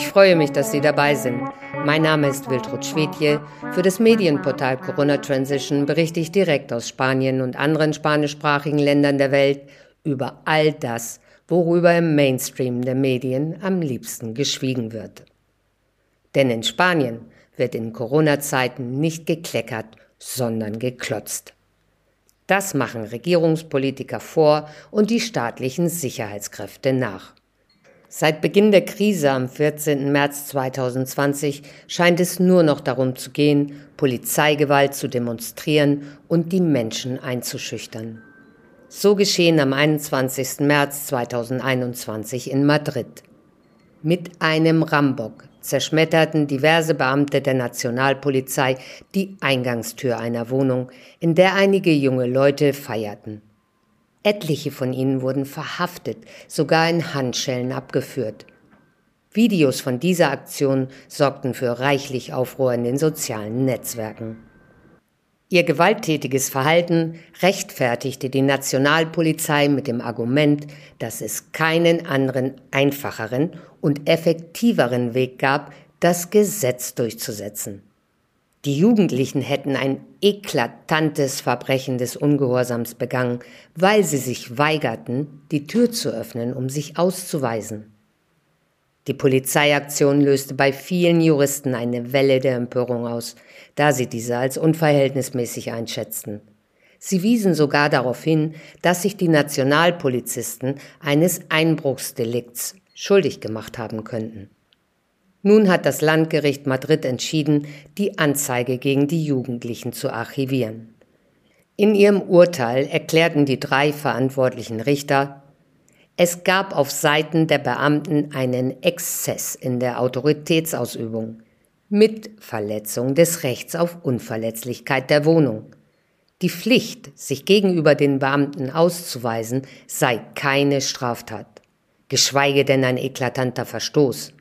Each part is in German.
Ich freue mich, dass Sie dabei sind. Mein Name ist Wiltrud Schwedje. Für das Medienportal Corona Transition berichte ich direkt aus Spanien und anderen spanischsprachigen Ländern der Welt über all das, worüber im Mainstream der Medien am liebsten geschwiegen wird. Denn in Spanien wird in Corona-Zeiten nicht gekleckert, sondern geklotzt. Das machen Regierungspolitiker vor und die staatlichen Sicherheitskräfte nach. Seit Beginn der Krise am 14. März 2020 scheint es nur noch darum zu gehen, Polizeigewalt zu demonstrieren und die Menschen einzuschüchtern. So geschehen am 21. März 2021 in Madrid. Mit einem Rambock zerschmetterten diverse Beamte der Nationalpolizei die Eingangstür einer Wohnung, in der einige junge Leute feierten. Etliche von ihnen wurden verhaftet, sogar in Handschellen abgeführt. Videos von dieser Aktion sorgten für reichlich Aufruhr in den sozialen Netzwerken. Ihr gewalttätiges Verhalten rechtfertigte die Nationalpolizei mit dem Argument, dass es keinen anderen einfacheren und effektiveren Weg gab, das Gesetz durchzusetzen. Die Jugendlichen hätten ein eklatantes Verbrechen des Ungehorsams begangen, weil sie sich weigerten, die Tür zu öffnen, um sich auszuweisen. Die Polizeiaktion löste bei vielen Juristen eine Welle der Empörung aus, da sie diese als unverhältnismäßig einschätzten. Sie wiesen sogar darauf hin, dass sich die Nationalpolizisten eines Einbruchsdelikts schuldig gemacht haben könnten. Nun hat das Landgericht Madrid entschieden, die Anzeige gegen die Jugendlichen zu archivieren. In ihrem Urteil erklärten die drei verantwortlichen Richter, es gab auf Seiten der Beamten einen Exzess in der Autoritätsausübung mit Verletzung des Rechts auf Unverletzlichkeit der Wohnung. Die Pflicht, sich gegenüber den Beamten auszuweisen, sei keine Straftat, geschweige denn ein eklatanter Verstoß.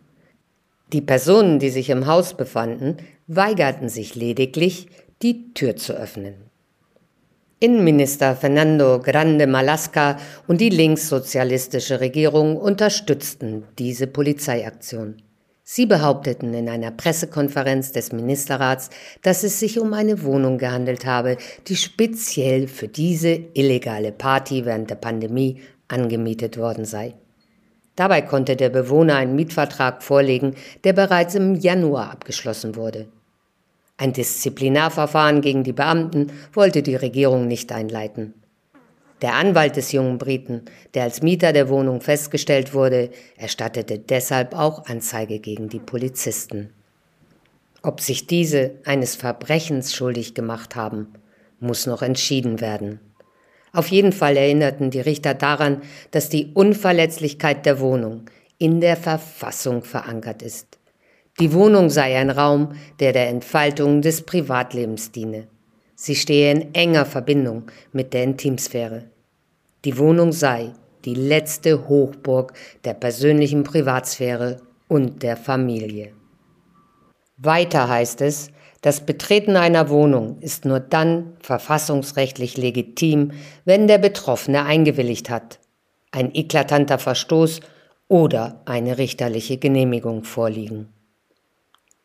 Die Personen, die sich im Haus befanden, weigerten sich lediglich, die Tür zu öffnen. Innenminister Fernando Grande Malasca und die linkssozialistische Regierung unterstützten diese Polizeiaktion. Sie behaupteten in einer Pressekonferenz des Ministerrats, dass es sich um eine Wohnung gehandelt habe, die speziell für diese illegale Party während der Pandemie angemietet worden sei. Dabei konnte der Bewohner einen Mietvertrag vorlegen, der bereits im Januar abgeschlossen wurde. Ein Disziplinarverfahren gegen die Beamten wollte die Regierung nicht einleiten. Der Anwalt des jungen Briten, der als Mieter der Wohnung festgestellt wurde, erstattete deshalb auch Anzeige gegen die Polizisten. Ob sich diese eines Verbrechens schuldig gemacht haben, muss noch entschieden werden. Auf jeden Fall erinnerten die Richter daran, dass die Unverletzlichkeit der Wohnung in der Verfassung verankert ist. Die Wohnung sei ein Raum, der der Entfaltung des Privatlebens diene. Sie stehe in enger Verbindung mit der Intimsphäre. Die Wohnung sei die letzte Hochburg der persönlichen Privatsphäre und der Familie. Weiter heißt es, das Betreten einer Wohnung ist nur dann verfassungsrechtlich legitim, wenn der Betroffene eingewilligt hat, ein eklatanter Verstoß oder eine richterliche Genehmigung vorliegen.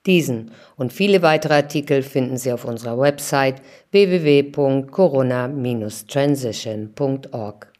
Diesen und viele weitere Artikel finden Sie auf unserer Website www.corona-transition.org.